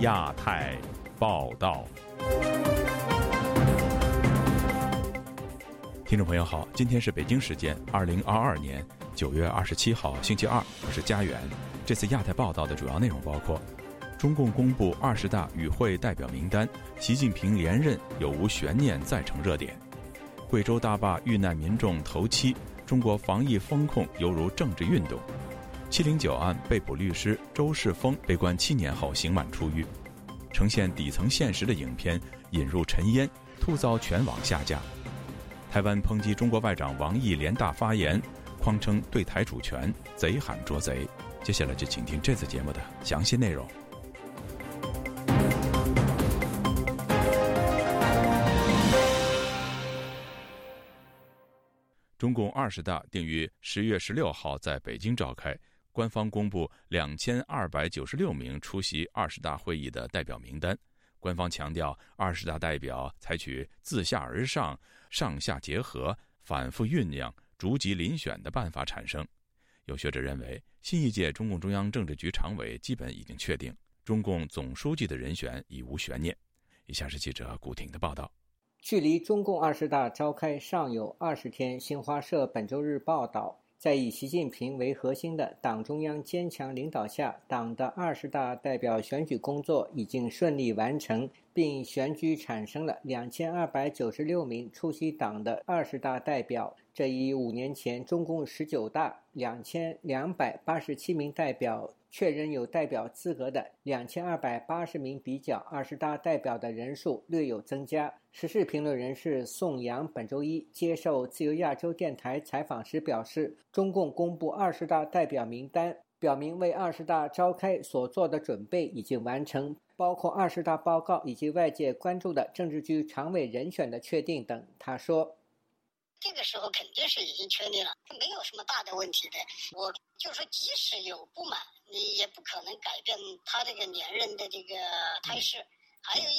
亚太报道。听众朋友好，今天是北京时间二零二二年九月二十七号星期二，我是佳远。这次亚太报道的主要内容包括：中共公布二十大与会代表名单，习近平连任有无悬念再成热点；贵州大坝遇难民众头七，中国防疫风控犹如政治运动；七零九案被捕律师周世峰被关七年后刑满出狱；呈现底层现实的影片引入尘烟，突遭全网下架。台湾抨击中国外长王毅联大发言，匡称对台主权贼喊捉贼。接下来就请听这次节目的详细内容。中共二十大定于十月十六号在北京召开，官方公布两千二百九十六名出席二十大会议的代表名单。官方强调，二十大代表采取自下而上、上下结合、反复酝酿、逐级遴选的办法产生。有学者认为，新一届中共中央政治局常委基本已经确定，中共总书记的人选已无悬念。以下是记者古婷的报道。距离中共二十大召开尚有二十天，新华社本周日报道。在以习近平为核心的党中央坚强领导下，党的二十大代表选举工作已经顺利完成，并选举产生了两千二百九十六名出席党的二十大代表。这一五年前中共十九大两千两百八十七名代表。确认有代表资格的两千二百八十名，比较二十大代表的人数略有增加。时事评论人士宋阳本周一接受自由亚洲电台采访时表示，中共公布二十大代表名单，表明为二十大召开所做的准备已经完成，包括二十大报告以及外界关注的政治局常委人选的确定等。他说。这个时候肯定是已经确定了，没有什么大的问题的。我就说，即使有不满，你也不可能改变他这个连任的这个态势。还有一，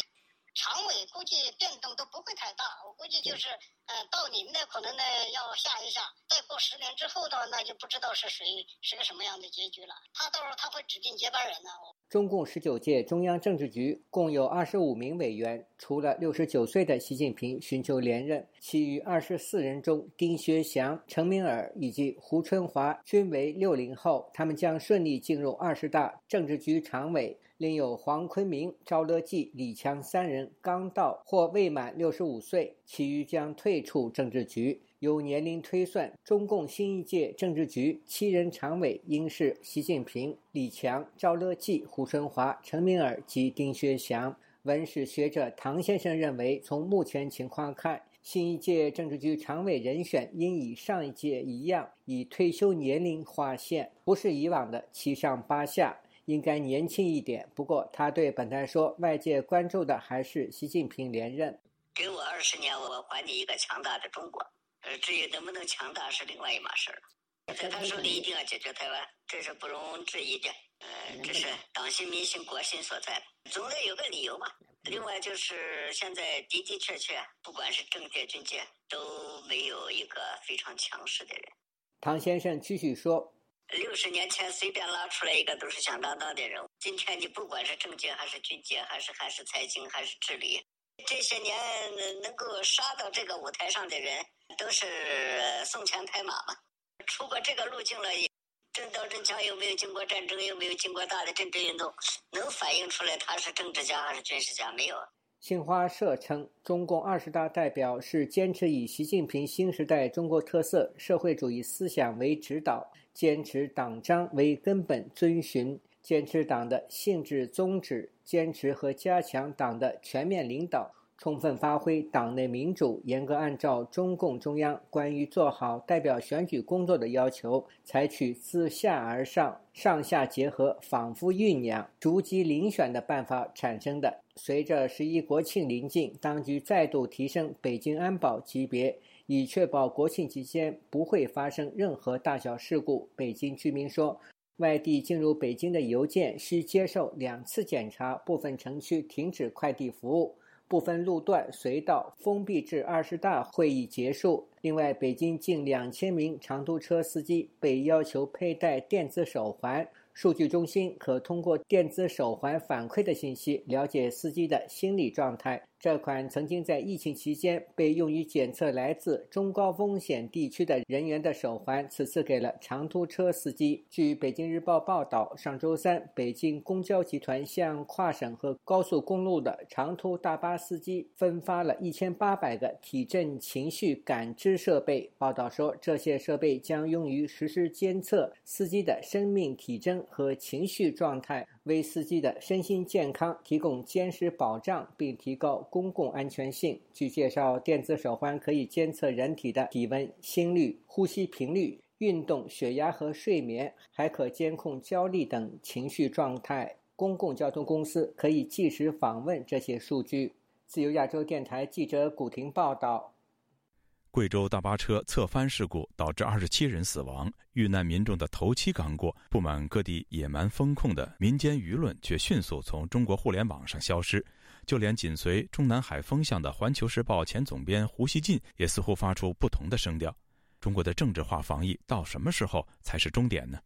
常委估计变动都不会太大，我估计就是，呃，到您的可能呢要下一下，再过十年之后的话，那就不知道是谁是个什么样的结局了。他到时候他会指定接班人呢。中共十九届中央政治局共有二十五名委员，除了六十九岁的习近平寻求连任，其余二十四人中，丁薛祥、陈敏尔以及胡春华均为六零后，他们将顺利进入二十大政治局常委。另有黄坤明、赵乐际、李强三人刚到或未满六十五岁，其余将退出政治局。由年龄推算，中共新一届政治局七人常委应是习近平、李强、赵乐际、胡春华、陈敏尔及丁薛祥。文史学者唐先生认为，从目前情况看，新一届政治局常委人选应与上一届一样，以退休年龄划线，不是以往的七上八下，应该年轻一点。不过，他对本台说，外界关注的还是习近平连任。给我二十年，我还你一个强大的中国。呃，至于能不能强大是另外一码事儿。在他手里一定要解决台湾，这是不容置疑的。呃，这是党心、民心、国心所在，总得有个理由嘛。另外就是现在的的确确，不管是政界、军界，都没有一个非常强势的人。唐先生继续说：“六十年前随便拉出来一个都是响当当的人物，今天你不管是政界还是军界，还是还是财经还是治理，这些年能够杀到这个舞台上的人。”都是送钱拍马嘛，出过这个路径了，真刀真枪又没有经过战争，又没有经过大的政治运动，能反映出来他是政治家还是军事家没有？新华社称，中共二十大代表是坚持以习近平新时代中国特色社会主义思想为指导，坚持党章为根本遵循，坚持党的性质宗旨，坚持和加强党的全面领导。充分发挥党内民主，严格按照中共中央关于做好代表选举工作的要求，采取自下而上、上下结合、反复酝酿、逐级遴选的办法产生的。随着十一国庆临近，当局再度提升北京安保级别，以确保国庆期间不会发生任何大小事故。北京居民说，外地进入北京的邮件需接受两次检查，部分城区停止快递服务。部分路段隧道封闭至二十大会议结束。另外，北京近两千名长途车司机被要求佩戴电子手环，数据中心可通过电子手环反馈的信息了解司机的心理状态。这款曾经在疫情期间被用于检测来自中高风险地区的人员的手环，此次给了长途车司机。据北京日报报道，上周三，北京公交集团向跨省和高速公路的长途大巴司机分发了一千八百个体震情绪感知设备。报道说，这些设备将用于实时监测司机的生命体征和情绪状态。为司机的身心健康提供坚实保障，并提高公共安全性。据介绍，电子手环可以监测人体的体温、心率、呼吸频率、运动、血压和睡眠，还可监控焦虑等情绪状态。公共交通公司可以即时访问这些数据。自由亚洲电台记者古婷报道。贵州大巴车侧翻事故导致二十七人死亡，遇难民众的头七刚过，不满各地野蛮风控的民间舆论却迅速从中国互联网上消失，就连紧随中南海风向的《环球时报》前总编胡锡进也似乎发出不同的声调。中国的政治化防疫到什么时候才是终点呢？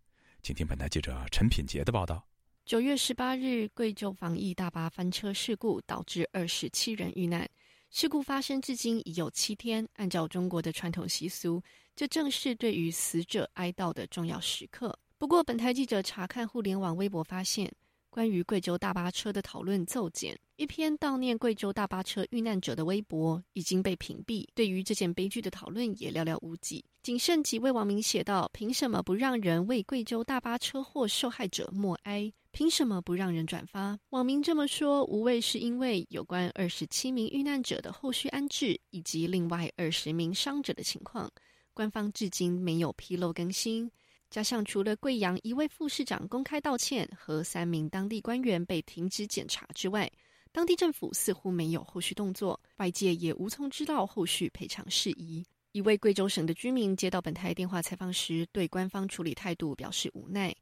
请听本台记者陈品杰的报道。九月十八日，贵州防疫大巴翻车事故导致二十七人遇难。事故发生至今已有七天，按照中国的传统习俗，这正是对于死者哀悼的重要时刻。不过，本台记者查看互联网微博发现，关于贵州大巴车的讨论骤减，一篇悼念贵州大巴车遇难者的微博已经被屏蔽。对于这件悲剧的讨论也寥寥无几，仅剩几位网民写道：“凭什么不让人为贵州大巴车祸受害者默哀？”凭什么不让人转发？网民这么说，无谓是因为有关二十七名遇难者的后续安置以及另外二十名伤者的情况，官方至今没有披露更新。加上除了贵阳一位副市长公开道歉和三名当地官员被停职检查之外，当地政府似乎没有后续动作，外界也无从知道后续赔偿事宜。一位贵州省的居民接到本台电话采访时，对官方处理态度表示无奈。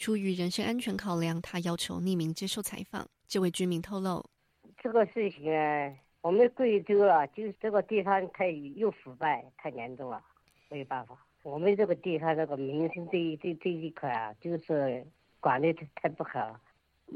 出于人身安全考量，他要求匿名接受采访。这位居民透露：“这个事情啊，我们贵州啊，就是这个地方太又腐败太严重了，没有办法。我们这个地方这个民生这这这一块啊，就是管理太不好。”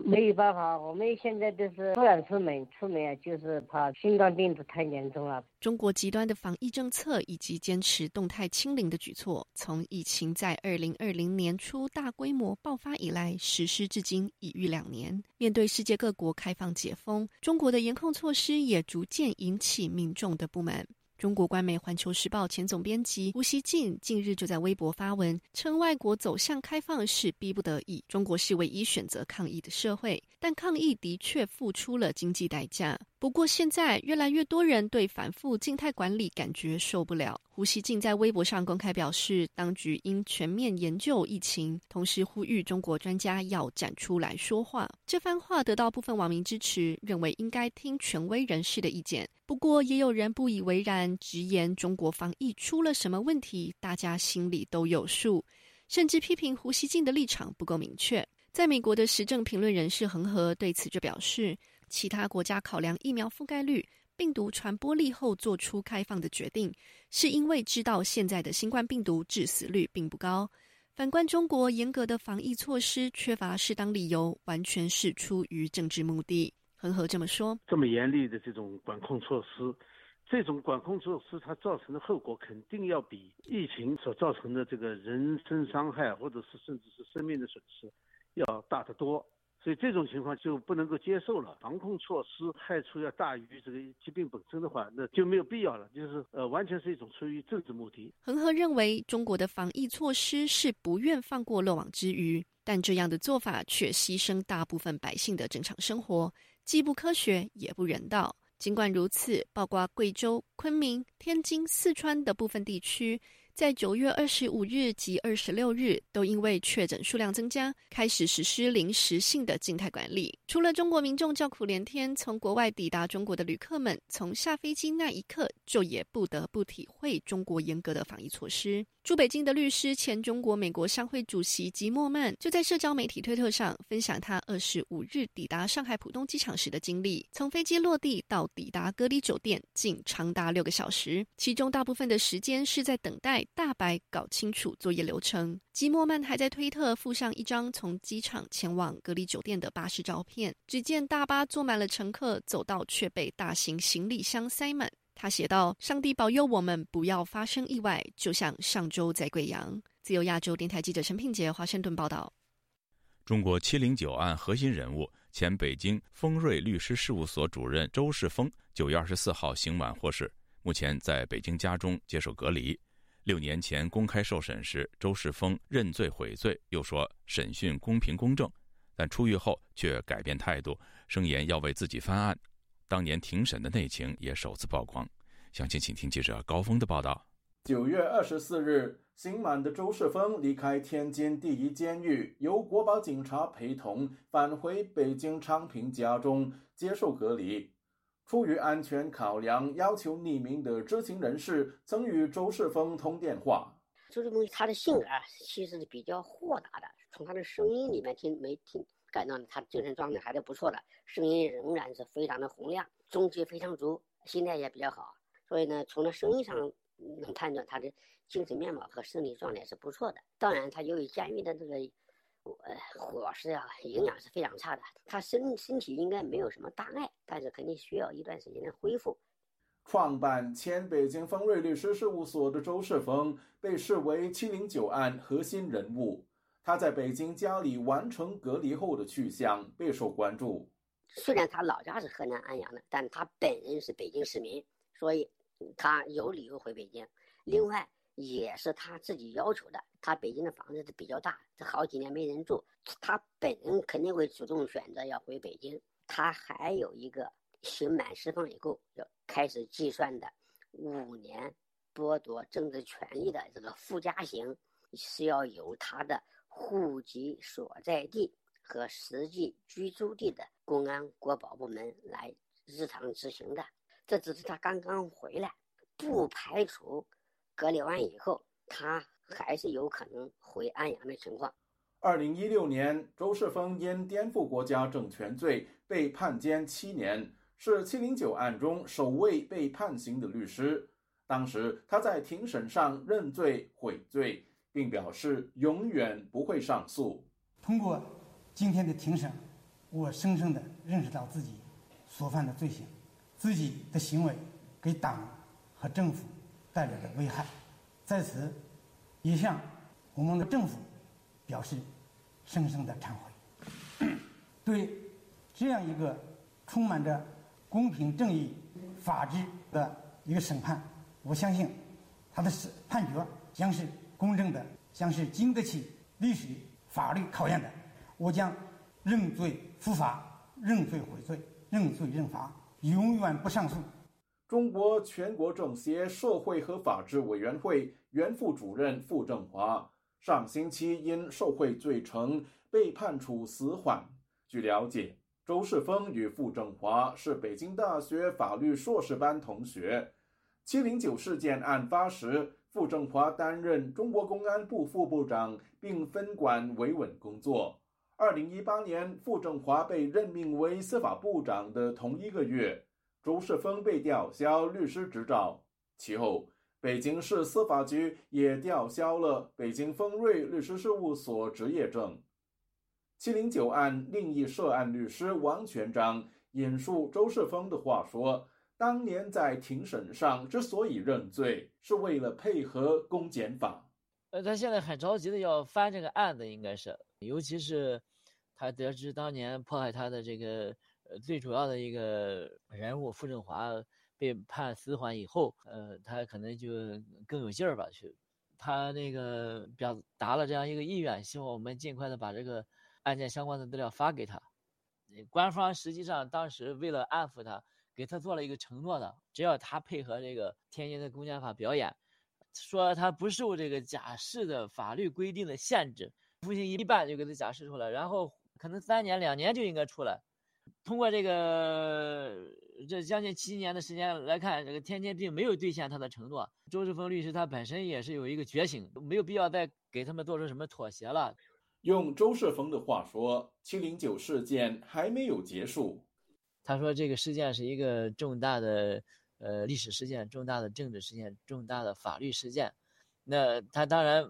没有办法，我们现在就是不敢出门，出门啊就是怕新冠病毒太严重了。中国极端的防疫政策以及坚持动态清零的举措，从疫情在二零二零年初大规模爆发以来实施至今已逾两年。面对世界各国开放解封，中国的严控措施也逐渐引起民众的不满。中国官媒《环球时报》前总编辑吴锡进近日就在微博发文称，外国走向开放是逼不得已，中国是唯一选择抗议的社会，但抗议的确付出了经济代价。不过，现在越来越多人对反复静态管理感觉受不了。胡锡进在微博上公开表示，当局应全面研究疫情，同时呼吁中国专家要站出来说话。这番话得到部分网民支持，认为应该听权威人士的意见。不过，也有人不以为然，直言中国防疫出了什么问题，大家心里都有数，甚至批评胡锡进的立场不够明确。在美国的时政评论人士恒河对此就表示。其他国家考量疫苗覆盖率、病毒传播力后做出开放的决定，是因为知道现在的新冠病毒致死率并不高。反观中国，严格的防疫措施缺乏适当理由，完全是出于政治目的。恒河这么说：这么严厉的这种管控措施，这种管控措施它造成的后果肯定要比疫情所造成的这个人身伤害，或者是甚至是生命的损失要大得多。所以这种情况就不能够接受了。防控措施害处要大于这个疾病本身的话，那就没有必要了。就是呃，完全是一种出于政治目的。恒河认为，中国的防疫措施是不愿放过漏网之鱼，但这样的做法却牺牲大部分百姓的正常生活，既不科学也不人道。尽管如此，包括贵州、昆明、天津、四川的部分地区。在九月二十五日及二十六日，都因为确诊数量增加，开始实施临时性的静态管理。除了中国民众叫苦连天，从国外抵达中国的旅客们，从下飞机那一刻就也不得不体会中国严格的防疫措施。驻北京的律师、前中国美国商会主席吉莫曼就在社交媒体推特上分享他二十五日抵达上海浦东机场时的经历。从飞机落地到抵达隔离酒店，仅长达六个小时，其中大部分的时间是在等待大白搞清楚作业流程。吉莫曼还在推特附上一张从机场前往隔离酒店的巴士照片，只见大巴坐满了乘客，走道却被大型行李箱塞满。他写道：“上帝保佑我们不要发生意外，就像上周在贵阳。”自由亚洲电台记者陈品杰华盛顿报道。中国七零九案核心人物、前北京丰瑞律师事务所主任周世峰，九月二十四号刑满获释，目前在北京家中接受隔离。六年前公开受审时，周世峰认罪悔罪，又说审讯公平公正，但出狱后却改变态度，声言要为自己翻案。当年庭审的内情也首次曝光，详情请听记者高峰的报道。九月二十四日，刑满的周世峰离开天津第一监狱，由国保警察陪同返回北京昌平家中接受隔离。出于安全考量，要求匿名的知情人士曾与周世峰通电话。周世峰他的性格啊，其实是比较豁达的，从他的声音里面听没听。感到他精神状态还是不错的，声音仍然是非常的洪亮，中气非常足，心态也比较好。所以呢，从他声音上能判断他的精神面貌和生理状态是不错的。当然，他由于监狱的这个呃伙食啊，营养是非常差的，他身身体应该没有什么大碍，但是肯定需要一段时间的恢复。创办前北京丰瑞律师事务所的周世峰被视为七零九案核心人物。他在北京家里完成隔离后的去向备受关注。虽然他老家是河南安阳的，但他本人是北京市民，所以他有理由回北京。另外，也是他自己要求的。他北京的房子是比较大，这好几年没人住，他本人肯定会主动选择要回北京。他还有一个刑满释放以后要开始计算的五年剥夺政治权利的这个附加刑，是要由他的。户籍所在地和实际居住地的公安国保部门来日常执行的，这只是他刚刚回来，不排除隔离完以后他还是有可能回安阳的情况。二零一六年，周世峰因颠覆国家政权罪被判监七年，是七零九案中首位被判刑的律师。当时他在庭审上认罪悔罪。并表示永远不会上诉。通过今天的庭审，我深深的认识到自己所犯的罪行，自己的行为给党和政府带来的危害，在此也向我们的政府表示深深的忏悔。对这样一个充满着公平正义、法治的一个审判，我相信他的审判决将是。公正的，将是经得起历史法律考验的。我将认罪伏法，认罪悔罪，认罪认罚，永远不上诉。中国全国政协社会和法制委员会原副主任傅政华上星期因受贿罪成被判处死缓。据了解，周世峰与傅政华是北京大学法律硕士班同学。七零九事件案发时。傅政华担任中国公安部副部长，并分管维稳工作。二零一八年，傅政华被任命为司法部长的同一个月，周世峰被吊销律师执照。其后，北京市司法局也吊销了北京丰瑞律师事务所执业证。七零九案另一涉案律师王全章引述周世峰的话说。当年在庭审上之所以认罪，是为了配合公检法。呃，他现在很着急的要翻这个案子，应该是，尤其是他得知当年迫害他的这个呃最主要的一个人物傅政华被判死缓以后，呃，他可能就更有劲儿吧，去，他那个表达了这样一个意愿，希望我们尽快的把这个案件相关的资料发给他。官方实际上当时为了安抚他。给他做了一个承诺的，只要他配合这个天津的公检法表演，说他不受这个假释的法律规定的限制，服刑一半就给他假释出来，然后可能三年两年就应该出来。通过这个这将近七年的时间来看，这个天天并没有兑现他的承诺。周世峰律师他本身也是有一个觉醒，没有必要再给他们做出什么妥协了。用周世峰的话说：“七零九事件还没有结束。”他说：“这个事件是一个重大的呃历史事件、重大的政治事件、重大的法律事件。那他当然，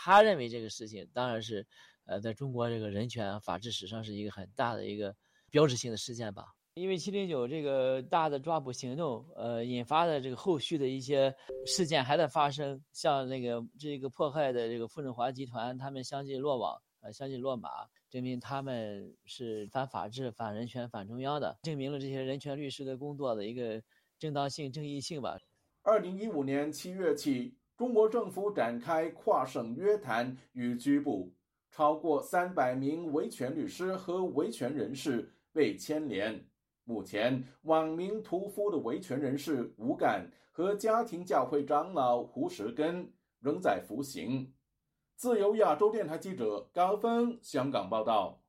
他认为这个事情当然是呃在中国这个人权法治史上是一个很大的一个标志性的事件吧。因为七零九这个大的抓捕行动，呃引发的这个后续的一些事件还在发生，像那个这个迫害的这个傅政华集团，他们相继落网。”呃，相继落马，证明他们是反法治、反人权、反中央的，证明了这些人权律师的工作的一个正当性、正义性吧。二零一五年七月起，中国政府展开跨省约谈与拘捕，超过三百名维权律师和维权人士被牵连。目前，网名“屠夫”的维权人士吴敢和家庭教会长老胡石根仍在服刑。自由亚洲电台记者高峰香港报道。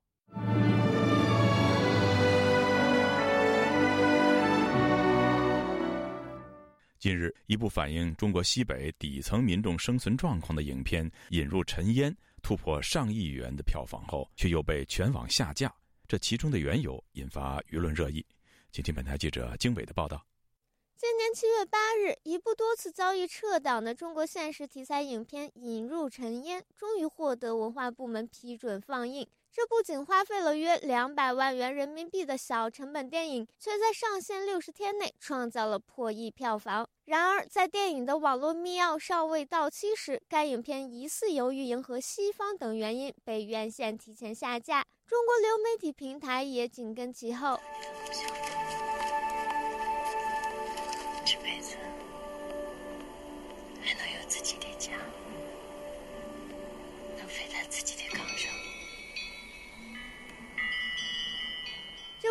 近日，一部反映中国西北底层民众生存状况的影片《引入尘烟》突破上亿元的票房后，却又被全网下架。这其中的缘由引发舆论热议。请听本台记者经纬的报道。今年七月八日，一部多次遭遇撤档的中国现实题材影片《引入尘烟》终于获得文化部门批准放映。这不仅花费了约两百万元人民币的小成本电影，却在上线六十天内创造了破亿票房。然而，在电影的网络密钥尚未到期时，该影片疑似由于迎合西方等原因被院线提前下架。中国流媒体平台也紧跟其后。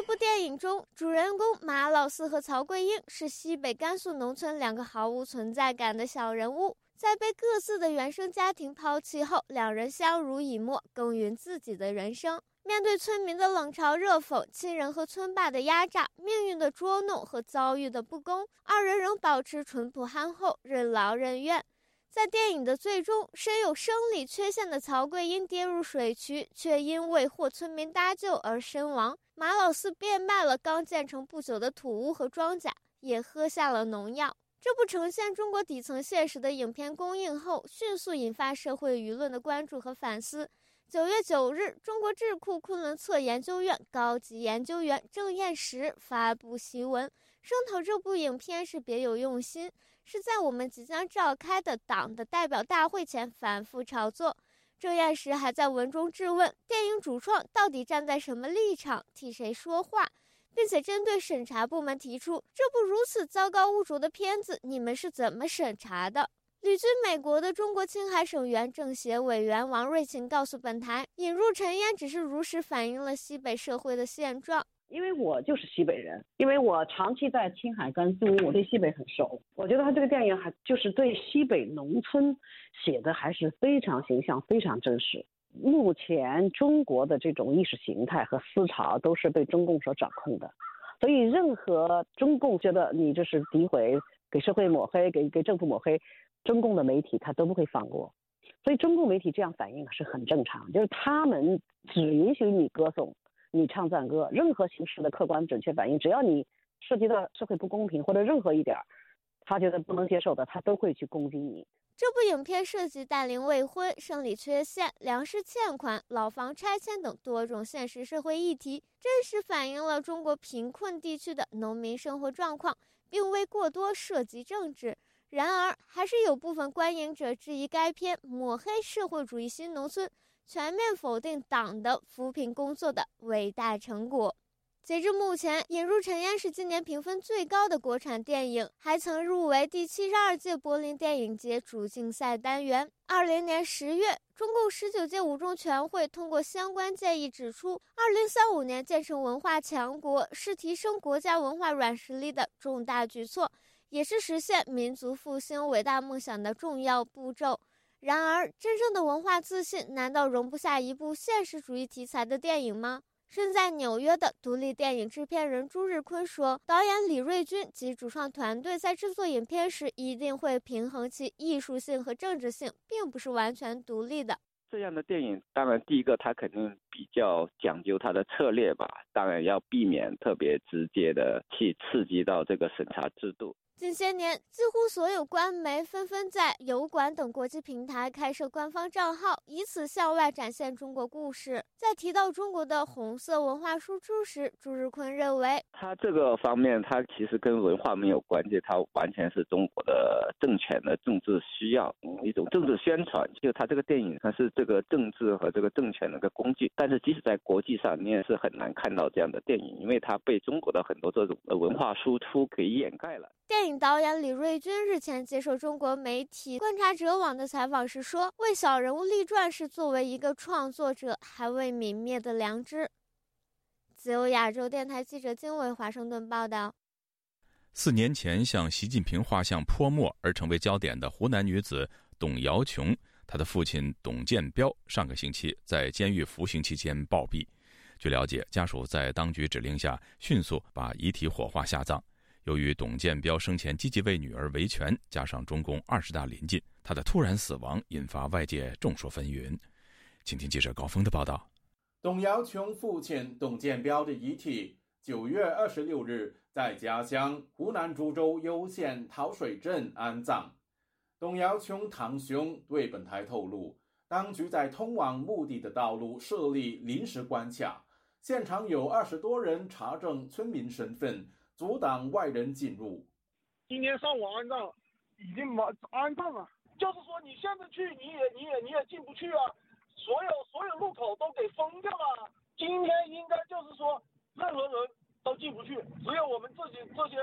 部电影中，主人公马老四和曹桂英是西北甘肃农村两个毫无存在感的小人物，在被各自的原生家庭抛弃后，两人相濡以沫，耕耘自己的人生。面对村民的冷嘲热讽、亲人和村霸的压榨、命运的捉弄和遭遇的不公，二人仍保持淳朴憨厚、任劳任怨。在电影的最终，身有生理缺陷的曹贵英跌入水渠，却因为获村民搭救而身亡。马老四变卖了刚建成不久的土屋和庄稼，也喝下了农药。这部呈现中国底层现实的影片公映后，迅速引发社会舆论的关注和反思。九月九日，中国智库昆仑策研究院高级研究员郑彦石发布檄文，声讨这部影片是别有用心。是在我们即将召开的党的代表大会前反复炒作。郑彦时还在文中质问电影主创到底站在什么立场，替谁说话，并且针对审查部门提出：这部如此糟糕污浊的片子，你们是怎么审查的？旅居美国的中国青海省原政协委员王瑞琴告诉本台：“引入尘烟只是如实反映了西北社会的现状。”因为我就是西北人，因为我长期在青海、甘肃，我对西北很熟。我觉得他这个电影还就是对西北农村写的还是非常形象、非常真实。目前中国的这种意识形态和思潮都是被中共所掌控的，所以任何中共觉得你这是诋毁、给社会抹黑、给给政府抹黑，中共的媒体他都不会放过。所以中共媒体这样反应是很正常，就是他们只允许你歌颂。你唱赞歌，任何形式的客观准确反应，只要你涉及到社会不公平或者任何一点儿，他觉得不能接受的，他都会去攻击你。这部影片涉及大龄未婚、生理缺陷、粮食欠款、老房拆迁等多种现实社会议题，真实反映了中国贫困地区的农民生活状况，并未过多涉及政治。然而，还是有部分观影者质疑该片抹黑社会主义新农村。全面否定党的扶贫工作的伟大成果。截至目前，《引入尘烟》是今年评分最高的国产电影，还曾入围第七十二届柏林电影节主竞赛单元。二零年十月，中共十九届五中全会通过相关建议，指出，二零三五年建成文化强国是提升国家文化软实力的重大举措，也是实现民族复兴伟大梦想的重要步骤。然而，真正的文化自信难道容不下一部现实主义题材的电影吗？身在纽约的独立电影制片人朱日坤说：“导演李瑞军及主创团队在制作影片时，一定会平衡其艺术性和政治性，并不是完全独立的。”这样的电影，当然第一个他肯定比较讲究他的策略吧，当然要避免特别直接的去刺激到这个审查制度。近些年，几乎所有官媒纷纷在油管等国际平台开设官方账号，以此向外展现中国故事。在提到中国的红色文化输出时，朱日坤认为，他这个方面，他其实跟文化没有关系，他完全是中国的政权的政治需要，一种政治宣传。就他这个电影，它是这个政治和这个政权的一个工具。但是，即使在国际上，你也是很难看到这样的电影，因为它被中国的很多这种文化输出给掩盖了。电影导演李瑞军日前接受中国媒体《观察者网》的采访时说：“为小人物立传是作为一个创作者还未泯灭的良知。”自由亚洲电台记者金伟华盛顿报道。四年前向习近平画像泼墨而成为焦点的湖南女子董瑶琼，她的父亲董建彪上个星期在监狱服刑期间暴毙。据了解，家属在当局指令下迅速把遗体火化下葬。由于董建彪生前积极为女儿维权，加上中共二十大临近，他的突然死亡引发外界众说纷纭。请听记者高峰的报道：董瑶琼父亲董建彪的遗体九月二十六日在家乡湖南株洲攸县桃水镇安葬。董瑶琼堂兄对本台透露，当局在通往墓地的道路设立临时关卡，现场有二十多人查证村民身份。阻挡外人进入。今天上午安葬，已经完安葬了。就是说，你现在去，你也你也你也进不去啊。所有所有路口都给封掉了。今天应该就是说，任何人都进不去，只有我们自己这些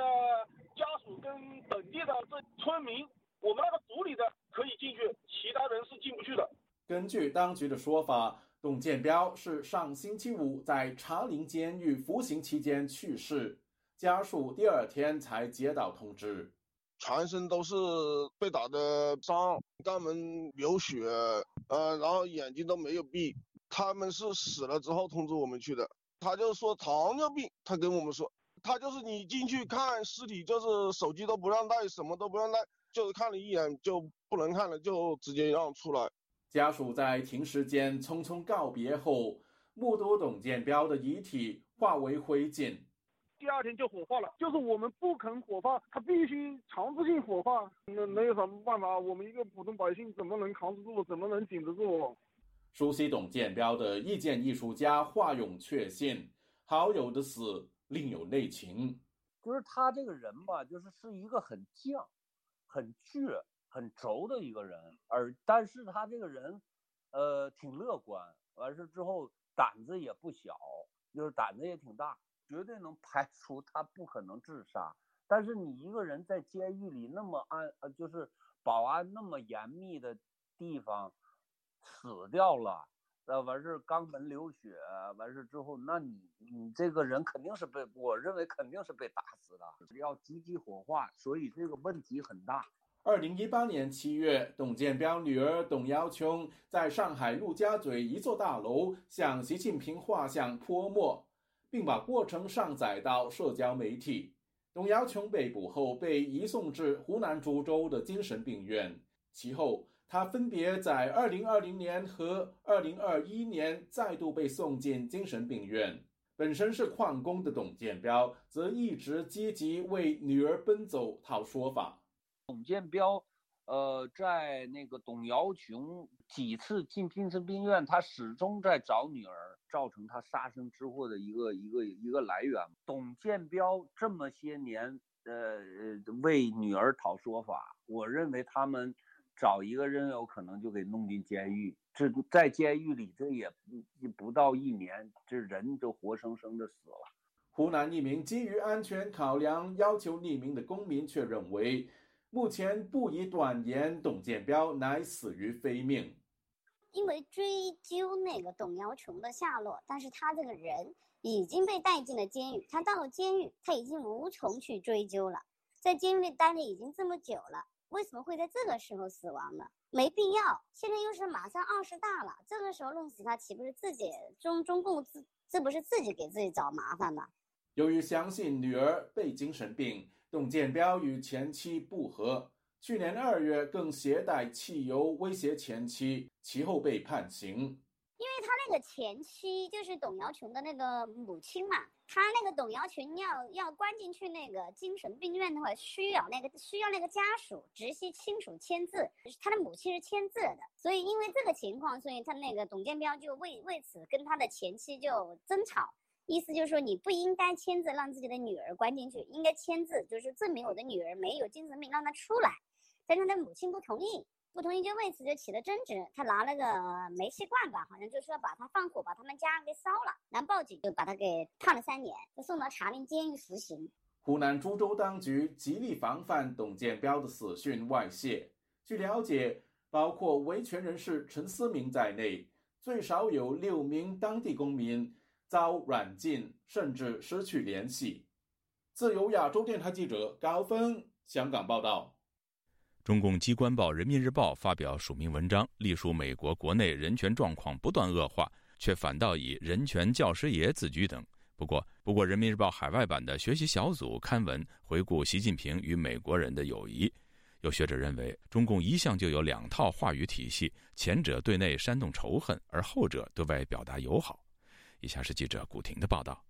家属跟本地的这村民，我们那个组里的可以进去，其他人是进不去的。根据当局的说法，董建彪是上星期五在茶陵监狱服刑期间去世。家属第二天才接到通知，全身都是被打的伤，肛门流血，呃，然后眼睛都没有闭。他们是死了之后通知我们去的。他就说糖尿病，他跟我们说，他就是你进去看尸体，就是手机都不让带，什么都不让带，就是看了一眼就不能看了，就直接让出来。家属在停尸间匆匆告别后，目睹董建彪的遗体化为灰烬。第二天就火化了，就是我们不肯火化，他必须强制性火化，那没有什么办法，我们一个普通百姓怎么能扛得住，怎么能顶得住？熟悉董建彪的意见艺术家华勇确信，好友的死另有内情。就是他这个人吧，就是是一个很犟、很倔、很轴的一个人，而但是他这个人，呃，挺乐观，完事之后胆子也不小，就是胆子也挺大。绝对能排除他不可能自杀，但是你一个人在监狱里那么安呃，就是保安那么严密的地方死掉了，呃，完事肛门流血，完事之后，那你你这个人肯定是被我认为肯定是被打死的，要积极火化，所以这个问题很大。二零一八年七月，董建彪女儿董瑶琼在上海陆家嘴一座大楼向习近平画像泼墨。并把过程上载到社交媒体。董瑶琼被捕后被移送至湖南株洲的精神病院，其后他分别在2020年和2021年再度被送进精神病院。本身是矿工的董建彪则一直积极为女儿奔走讨说法。董建彪。呃，在那个董瑶琼几次进精神病院，他始终在找女儿，造成他杀身之祸的一个一个一个来源。董建彪这么些年，呃，为女儿讨说法，我认为他们找一个人有可能就给弄进监狱。这在监狱里，这也不不到一年，这人就活生生的死了。湖南一名基于安全考量要求匿名的公民却认为。目前不宜断言董建彪乃死于非命，因为追究那个董瑶琼的下落，但是他这个人已经被带进了监狱，他到了监狱，他已经无从去追究了，在监狱里待了已经这么久了，为什么会在这个时候死亡呢？没必要。现在又是马上二十大了，这个时候弄死他，岂不是自己中中共自这不是自己给自己找麻烦吗？由于相信女儿被精神病，董建彪与前妻不和，去年二月更携带汽油威胁前妻，其后被判刑。因为他那个前妻就是董瑶琼的那个母亲嘛，他那个董瑶琼要要关进去那个精神病院的话，需要那个需要那个家属直系亲属签字，他的母亲是签字的，所以因为这个情况，所以他那个董建彪就为为此跟他的前妻就争吵，意思就是说你不应该签字让自己的女儿关进去，应该签字就是证明我的女儿没有精神病，让她出来，但是他的母亲不同意。不同意就为此就起了争执，他拿了个煤气罐吧，好像就是要把他放火把他们家给烧了，然后报警就把他给判了三年，就送到茶陵监狱服刑。湖南株洲当局极力防范董建标的死讯外泄。据了解，包括维权人士陈思明在内，最少有六名当地公民遭软禁，甚至失去联系。自由亚洲电台记者高峰香港报道。中共机关报《人民日报》发表署名文章，隶属美国国内人权状况不断恶化，却反倒以“人权教师爷”自居等。不过，不过，《人民日报》海外版的学习小组刊文回顾习近平与美国人的友谊。有学者认为，中共一向就有两套话语体系，前者对内煽动仇恨，而后者对外表达友好。以下是记者古婷的报道。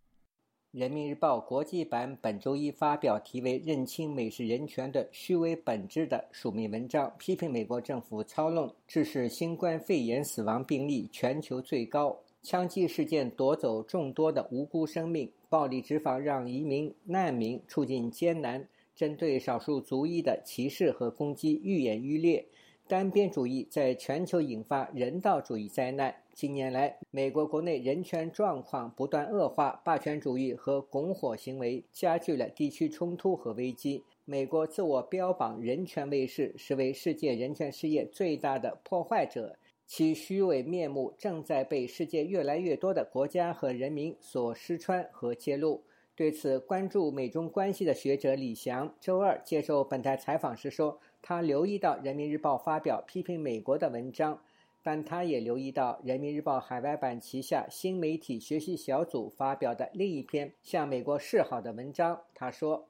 人民日报国际版本周一发表题为“认清美式人权的虚伪本质”的署名文章，批评美国政府操弄，致使新冠肺炎死亡病例全球最高，枪击事件夺走众多的无辜生命，暴力执法让移民难民处境艰难，针对少数族裔的歧视和攻击愈演愈烈，单边主义在全球引发人道主义灾难。近年来，美国国内人权状况不断恶化，霸权主义和拱火行为加剧了地区冲突和危机。美国自我标榜人权卫士，实为世界人权事业最大的破坏者，其虚伪面目正在被世界越来越多的国家和人民所识穿和揭露。对此，关注美中关系的学者李翔周二接受本台采访时说，他留意到《人民日报》发表批评美国的文章。但他也留意到，《人民日报》海外版旗下新媒体学习小组发表的另一篇向美国示好的文章。他说：“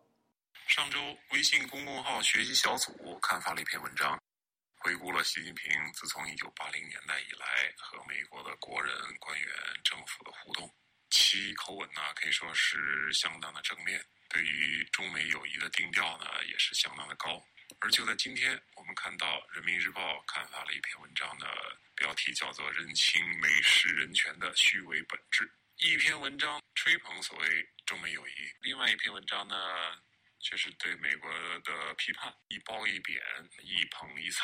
上周，微信公众号学习小组刊发了一篇文章，回顾了习近平自从1980年代以来和美国的国人、官员、政府的互动，其口吻呢可以说是相当的正面，对于中美友谊的定调呢也是相当的高。而就在今天，我们看到《人民日报》刊发了一篇文章的。”标题叫做“认清美式人权的虚伪本质”。一篇文章吹捧所谓中美友谊，另外一篇文章呢，却是对美国的批判，一褒一贬，一捧一踩。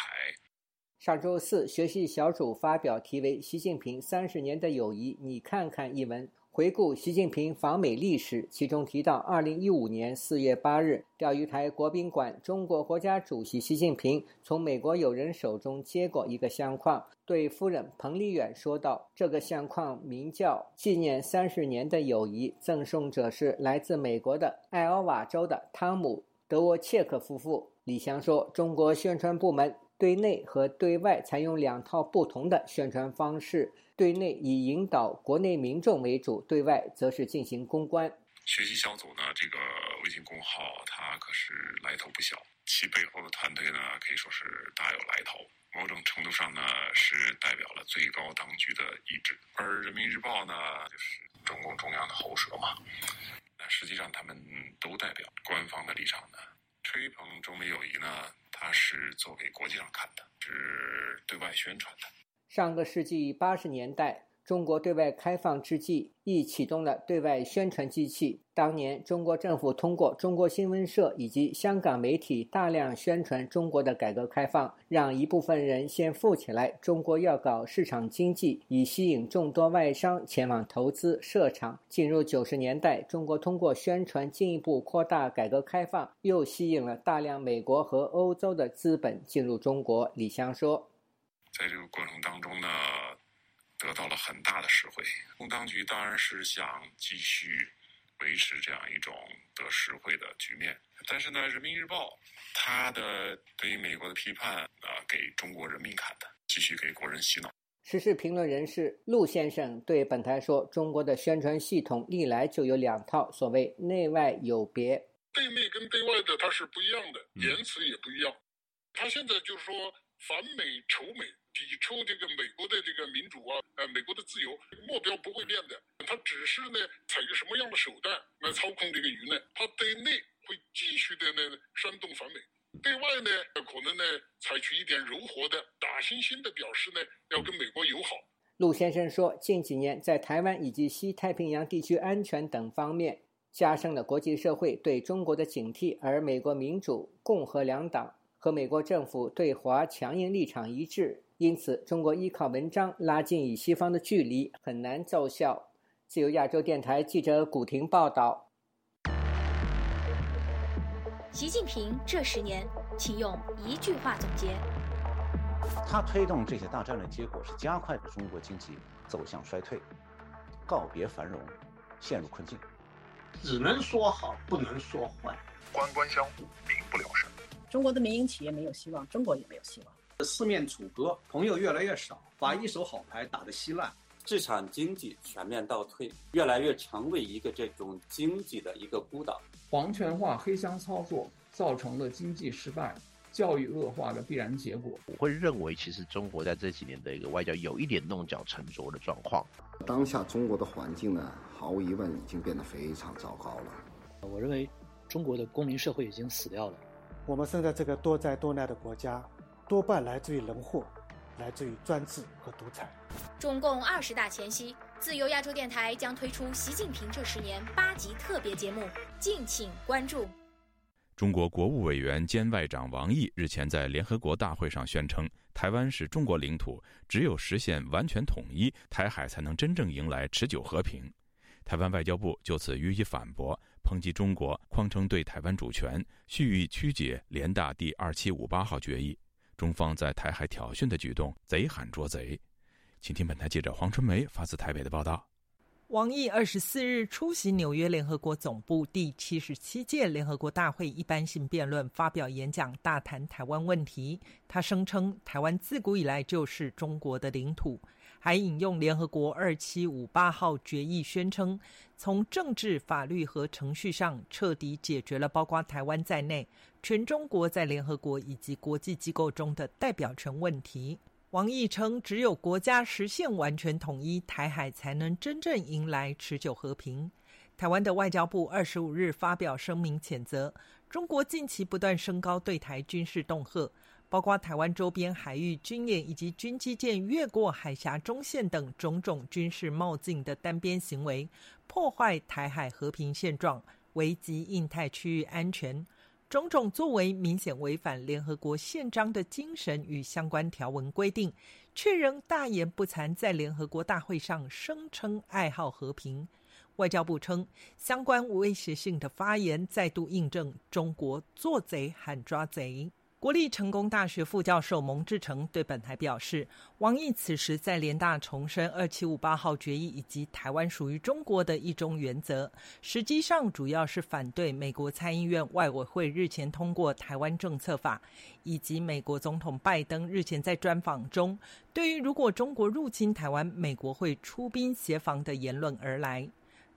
上周四，学习小组发表题为《习近平三十年的友谊》，你看看一文。回顾习近平访美历史，其中提到，二零一五年四月八日，钓鱼台国宾馆，中国国家主席习近平从美国友人手中接过一个相框，对夫人彭丽媛说道：“这个相框名叫‘纪念三十年的友谊’，赠送者是来自美国的艾奥瓦州的汤姆·德沃切克夫妇。”李翔说：“中国宣传部门对内和对外采用两套不同的宣传方式。”对内以引导国内民众为主，对外则是进行公关。学习小组呢，这个微信公号它可是来头不小，其背后的团队呢可以说是大有来头，某种程度上呢是代表了最高当局的意志。而人民日报呢，就是中共中央的喉舌嘛，那实际上他们都代表官方的立场呢。吹捧中美友谊呢，它是做给国际上看的，是对外宣传的。上个世纪八十年代，中国对外开放之际，亦启动了对外宣传机器。当年，中国政府通过中国新闻社以及香港媒体大量宣传中国的改革开放，让一部分人先富起来。中国要搞市场经济，以吸引众多外商前往投资设厂。进入九十年代，中国通过宣传进一步扩大改革开放，又吸引了大量美国和欧洲的资本进入中国。李湘说。在这个过程当中呢，得到了很大的实惠。工当局当然是想继续维持这样一种得实惠的局面。但是呢，《人民日报》它的对于美国的批判啊，给中国人民看的，继续给国人洗脑。时事评论人士陆先生对本台说：“中国的宣传系统历来就有两套，所谓内外有别。对内跟对外的它是不一样的，言辞也不一样。他现在就是说反美仇美。”抵触这个美国的这个民主啊，呃，美国的自由目标不会变的，他只是呢采用什么样的手段来操控这个舆论？他对内会继续的呢煽动反美，对外呢可能呢采取一点柔和的、打心心的表示呢要跟美国友好。陆先生说，近几年在台湾以及西太平洋地区安全等方面加深了国际社会对中国的警惕，而美国民主、共和两党和美国政府对华强硬立场一致。因此，中国依靠文章拉近与西方的距离很难奏效。自由亚洲电台记者古婷报道。习近平这十年，请用一句话总结。他推动这些大战略，结果是加快了中国经济走向衰退，告别繁荣，陷入困境。只能说好，不能说坏。官官相护，民不聊生。中国的民营企业没有希望，中国也没有希望。四面楚歌，朋友越来越少，把一手好牌打得稀烂，市场经济全面倒退，越来越成为一个这种经济的一个孤岛。皇权化、黑箱操作造成了经济失败、教育恶化的必然结果。我会认为，其实中国在这几年的一个外交有一点弄巧成拙的状况。当下中国的环境呢，毫无疑问已经变得非常糟糕了。我认为，中国的公民社会已经死掉了。我们生在这个多灾多难的国家。多半来自于人祸，来自于专制和独裁。中共二十大前夕，自由亚洲电台将推出习近平这十年八集特别节目，敬请关注。中国国务委员兼外长王毅日前在联合国大会上宣称，台湾是中国领土，只有实现完全统一，台海才能真正迎来持久和平。台湾外交部就此予以反驳，抨击中国匡称对台湾主权蓄意曲解联大第二七五八号决议。中方在台海挑衅的举动，贼喊捉贼。请听本台记者黄春梅发自台北的报道。王毅二十四日出席纽约联合国总部第七十七届联合国大会一般性辩论，发表演讲，大谈台湾问题。他声称，台湾自古以来就是中国的领土。还引用联合国二七五八号决议，宣称从政治、法律和程序上彻底解决了包括台湾在内全中国在联合国以及国际机构中的代表权问题。王毅称，只有国家实现完全统一，台海才能真正迎来持久和平。台湾的外交部二十五日发表声明，谴责中国近期不断升高对台军事恫吓。包括台湾周边海域军演以及军机舰越过海峡中线等种种军事冒进的单边行为，破坏台海和平现状，危及印太区域安全。种种作为明显违反联合国宪章的精神与相关条文规定，却仍大言不惭在联合国大会上声称爱好和平。外交部称，相关威胁性的发言再度印证中国做贼喊抓贼。国立成功大学副教授蒙志成对本台表示，王毅此时在联大重申二七五八号决议以及台湾属于中国的一中原则，实际上主要是反对美国参议院外委会日前通过台湾政策法，以及美国总统拜登日前在专访中对于如果中国入侵台湾，美国会出兵协防的言论而来。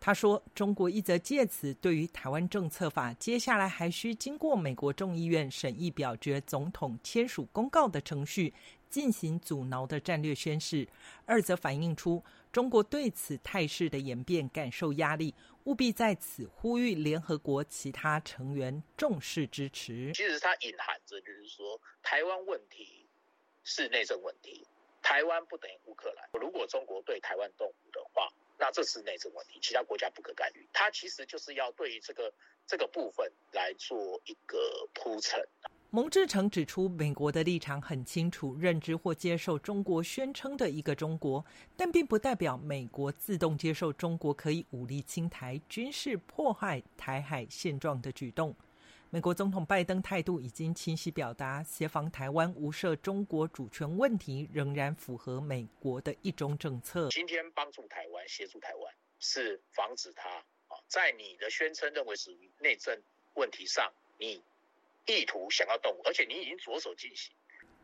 他说：“中国一则借此对于台湾政策法，接下来还需经过美国众议院审议表决、总统签署公告的程序进行阻挠的战略宣示；二则反映出中国对此态势的演变感受压力，务必在此呼吁联合国其他成员重视支持。其实它隐含着就是说，台湾问题是内政问题，台湾不等于乌克兰。如果中国对台湾动武的话，那这是内政问题，其他国家不可干预。他其实就是要对于这个这个部分来做一个铺陈。蒙志成指出，美国的立场很清楚，认知或接受中国宣称的一个中国，但并不代表美国自动接受中国可以武力侵台、军事迫害台海现状的举动。美国总统拜登态度已经清晰表达，协防台湾无涉中国主权问题，仍然符合美国的一中政策。今天帮助台湾、协助台湾，是防止他啊，在你的宣称认为属于内政问题上，你意图想要动武，而且你已经着手进行。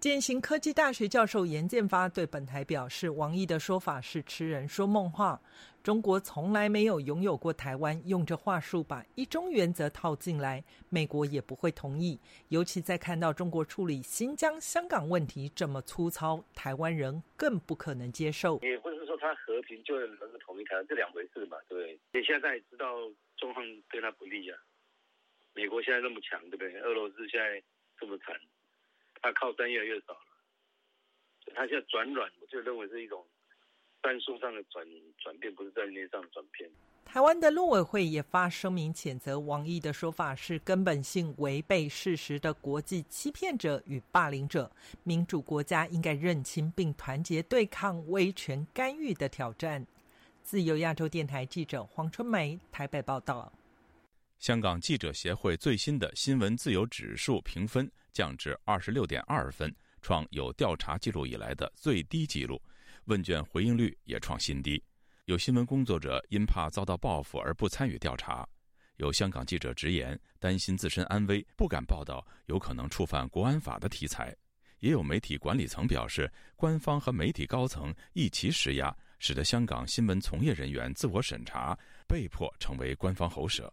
建行科技大学教授严建发对本台表示，王毅的说法是痴人说梦话。中国从来没有拥有过台湾，用这话术把一中原则套进来，美国也不会同意。尤其在看到中国处理新疆、香港问题这么粗糙，台湾人更不可能接受。也不是说他和平就能够统一台湾，这两回事嘛，对不对？你现在也知道中方对他不利啊，美国现在那么强，对不对？俄罗斯现在这么惨。他靠山越来越少了，他现在转软，我就认为是一种战术上的转转变，不是战略上的转变。台湾的陆委会也发声明谴责王毅的说法是根本性违背事实的国际欺骗者与霸凌者。民主国家应该认清并团结对抗威权干预的挑战。自由亚洲电台记者黄春梅台北报道。香港记者协会最新的新闻自由指数评分。降至二十六点二分，创有调查记录以来的最低纪录。问卷回应率也创新低。有新闻工作者因怕遭到报复而不参与调查。有香港记者直言，担心自身安危，不敢报道有可能触犯国安法的题材。也有媒体管理层表示，官方和媒体高层一起施压，使得香港新闻从业人员自我审查，被迫成为官方喉舌。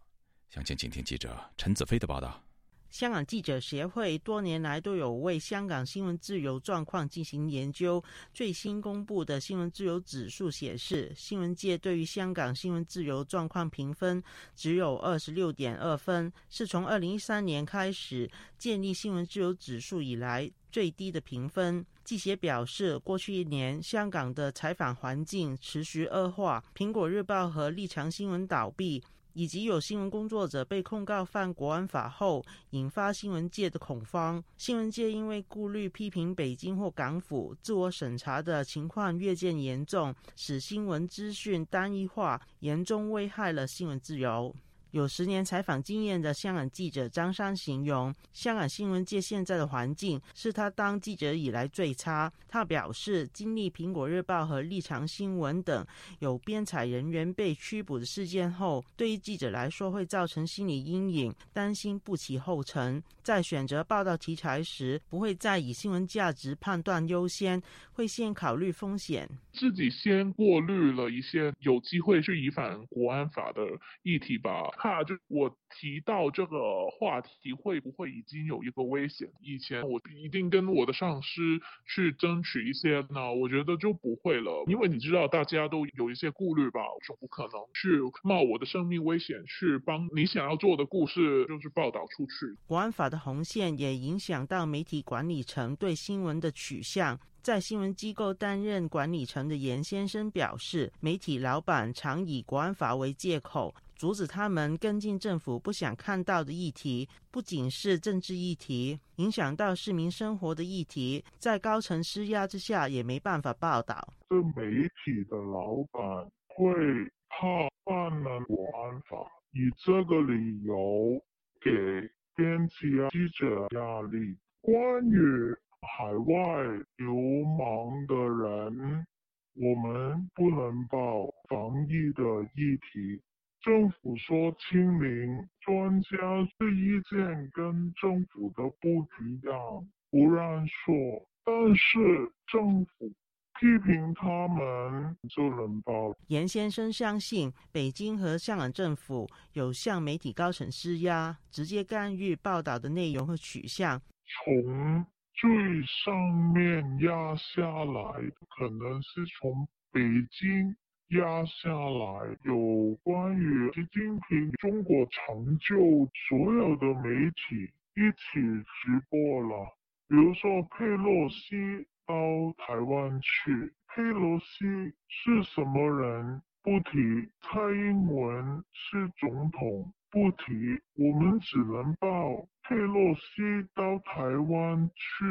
详情，请听记者陈子飞的报道。香港记者协会多年来都有为香港新闻自由状况进行研究。最新公布的新闻自由指数显示，新闻界对于香港新闻自由状况评分只有二十六点二分，是从二零一三年开始建立新闻自由指数以来最低的评分。记协表示，过去一年香港的采访环境持续恶化，苹果日报和立场新闻倒闭。以及有新闻工作者被控告犯国安法后，引发新闻界的恐慌。新闻界因为顾虑批评北京或港府自我审查的情况越见严重，使新闻资讯单一化，严重危害了新闻自由。有十年采访经验的香港记者张山形容，香港新闻界现在的环境是他当记者以来最差。他表示，经历《苹果日报》和《立场新闻》等有编采人员被拘捕的事件后，对于记者来说会造成心理阴影，担心不起后尘。在选择报道题材时，不会再以新闻价值判断优先，会先考虑风险。自己先过滤了一些有机会是违反国安法的议题吧。怕就我提到这个话题会不会已经有一个危险？以前我一定跟我的上司去争取一些呢，我觉得就不会了，因为你知道大家都有一些顾虑吧，总不可能去冒我的生命危险去帮你想要做的故事就是报道出去。国安法的红线也影响到媒体管理层对新闻的取向。在新闻机构担任管理层的严先生表示，媒体老板常以国安法为借口，阻止他们跟进政府不想看到的议题，不仅是政治议题，影响到市民生活的议题，在高层施压之下也没办法报道。这媒体的老板会怕犯了国安法，以这个理由给编辑记者压力。关于海外流氓的人，我们不能报防疫的议题。政府说清零，专家的意见跟政府的不一样，不让说。但是政府批评他们就能报。严先生相信，北京和香港政府有向媒体高层施压，直接干预报道的内容和取向。从最上面压下来，可能是从北京压下来，有关于习近平中国成就，所有的媒体一起直播了。比如说佩洛西到台湾去，佩洛西是什么人？不提蔡英文是总统。不提，我们只能报佩洛西到台湾去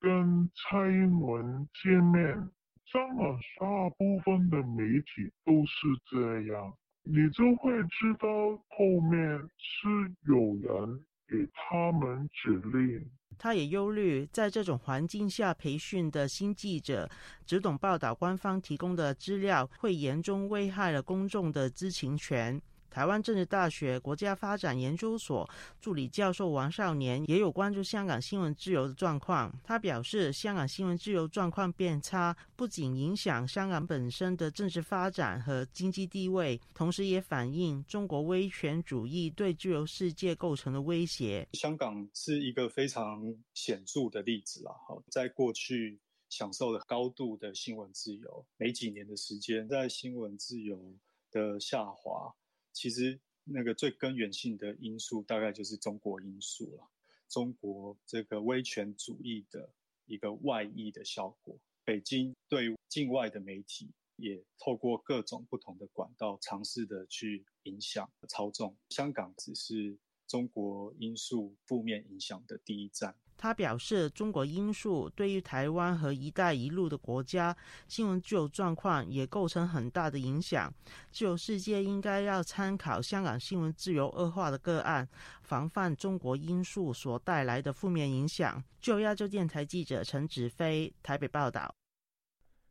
跟蔡英文见面。香港大部分的媒体都是这样，你就会知道后面是有人给他们指令。他也忧虑，在这种环境下培训的新记者只懂报道官方提供的资料，会严重危害了公众的知情权。台湾政治大学国家发展研究所助理教授王少年也有关注香港新闻自由的状况。他表示，香港新闻自由状况变差，不仅影响香港本身的政治发展和经济地位，同时也反映中国威权主义对自由世界构成的威胁。香港是一个非常显著的例子啦。好，在过去享受了高度的新闻自由，没几年的时间，在新闻自由的下滑。其实那个最根源性的因素，大概就是中国因素了。中国这个威权主义的一个外溢的效果，北京对境外的媒体也透过各种不同的管道，尝试的去影响、操纵。香港只是中国因素负面影响的第一站。他表示，中国因素对于台湾和“一带一路”的国家新闻自由状况也构成很大的影响。自由世界应该要参考香港新闻自由恶化的个案，防范中国因素所带来的负面影响。就亚洲电台记者陈子飞台北报道。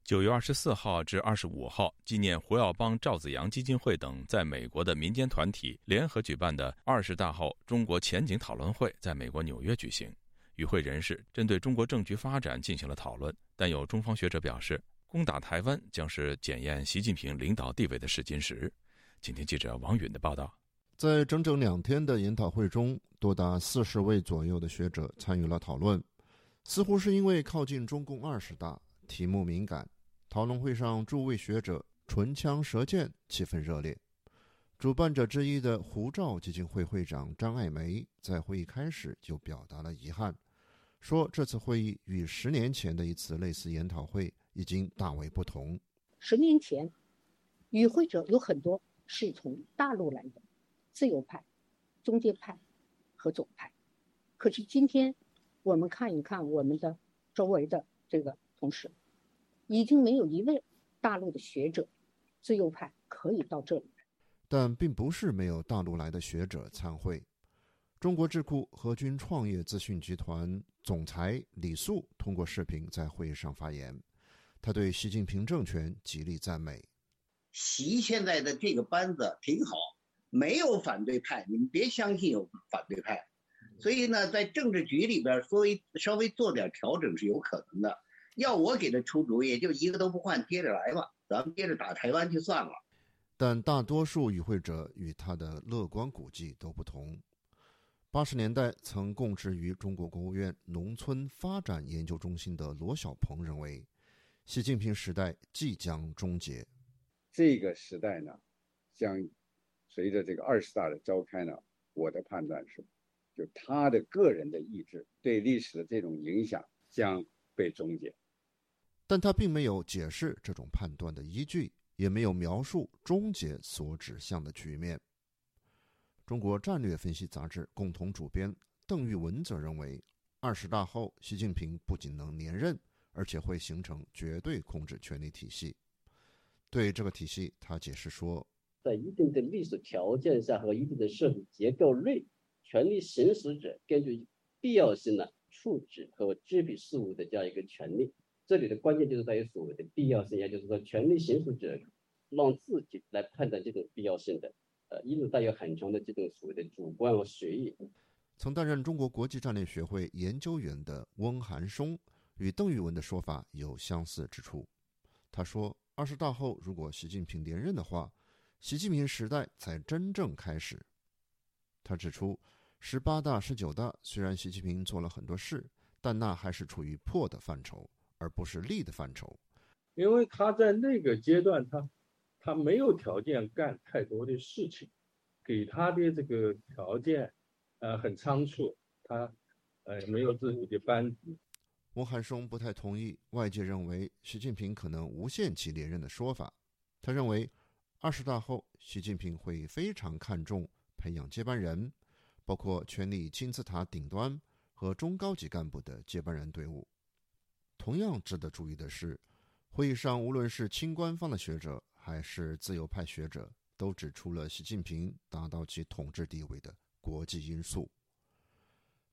九月二十四号至二十五号，纪念胡耀邦、赵子阳基金会等在美国的民间团体联合举办的二十大后中国前景讨论会在美国纽约举行。与会人士针对中国政局发展进行了讨论，但有中方学者表示，攻打台湾将是检验习近平领导地位的试金石。请听记者王允的报道。在整整两天的研讨会中，多达四十位左右的学者参与了讨论。似乎是因为靠近中共二十大，题目敏感，讨论会上诸位学者唇枪舌剑，气氛热烈。主办者之一的胡兆基金会会长张爱梅在会议开始就表达了遗憾，说这次会议与十年前的一次类似研讨会已经大为不同。十年前，与会者有很多是从大陆来的，自由派、中间派和左派。可是今天，我们看一看我们的周围的这个同事，已经没有一位大陆的学者、自由派可以到这里。但并不是没有大陆来的学者参会。中国智库和军创业资讯集团总裁李素通过视频在会议上发言，他对习近平政权极力赞美。习现在的这个班子挺好，没有反对派，你们别相信有反对派。所以呢，在政治局里边，稍微稍微做点调整是有可能的。要我给他出主意，就一个都不换，接着来吧，咱们接着打台湾就算了。但大多数与会者与他的乐观估计都不同。八十年代曾供职于中国国务院农村发展研究中心的罗小鹏认为，习近平时代即将终结。这个时代呢，将随着这个二十大的召开呢，我的判断是，就他的个人的意志对历史的这种影响将被终结。但他并没有解释这种判断的依据。也没有描述终结所指向的局面。中国战略分析杂志共同主编邓玉文则认为，二十大后，习近平不仅能连任，而且会形成绝对控制权力体系。对这个体系，他解释说，在一定的历史条件下和一定的社会结构内，权力行使者根据必要性呢处置和支配事务的这样一个权利。这里的关键就是在于所谓的必要性，也就是说，权力行使者让自己来判断这种必要性的，呃，一直带有很强的这种所谓的主观和随意。曾担任中国国际战略学会研究员的翁寒松与邓玉文的说法有相似之处。他说，二十大后，如果习近平连任的话，习近平时代才真正开始。他指出，十八大、十九大虽然习近平做了很多事，但那还是处于破的范畴。而不是立的范畴，因为他在那个阶段，他他没有条件干太多的事情，给他的这个条件，呃，很仓促，他呃没有自己的班子。翁汉松不太同意外界认为习近平可能无限期连任的说法，他认为二十大后，习近平会非常看重培养接班人，包括权力金字塔顶端和中高级干部的接班人队伍。同样值得注意的是，会议上无论是亲官方的学者还是自由派学者，都指出了习近平达到其统治地位的国际因素。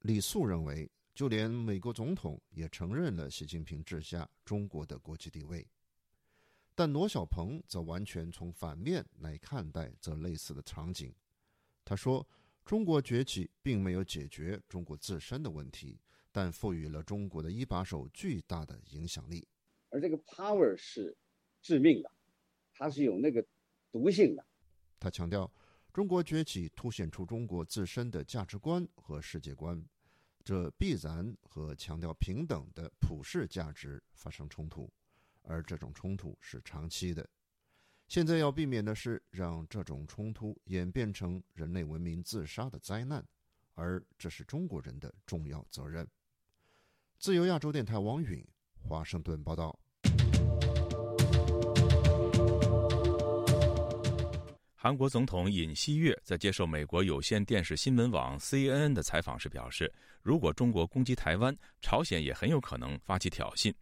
李素认为，就连美国总统也承认了习近平治下中国的国际地位。但罗小鹏则完全从反面来看待这类似的场景。他说：“中国崛起并没有解决中国自身的问题，但赋予了中国的一把手巨大的影响力。而这个 power 是致命的，它是有那个毒性的。”他强调。中国崛起凸显出中国自身的价值观和世界观，这必然和强调平等的普世价值发生冲突，而这种冲突是长期的。现在要避免的是让这种冲突演变成人类文明自杀的灾难，而这是中国人的重要责任。自由亚洲电台王允华盛顿报道。韩国总统尹锡悦在接受美国有线电视新闻网 CNN 的采访时表示，如果中国攻击台湾，朝鲜也很有可能发起挑衅。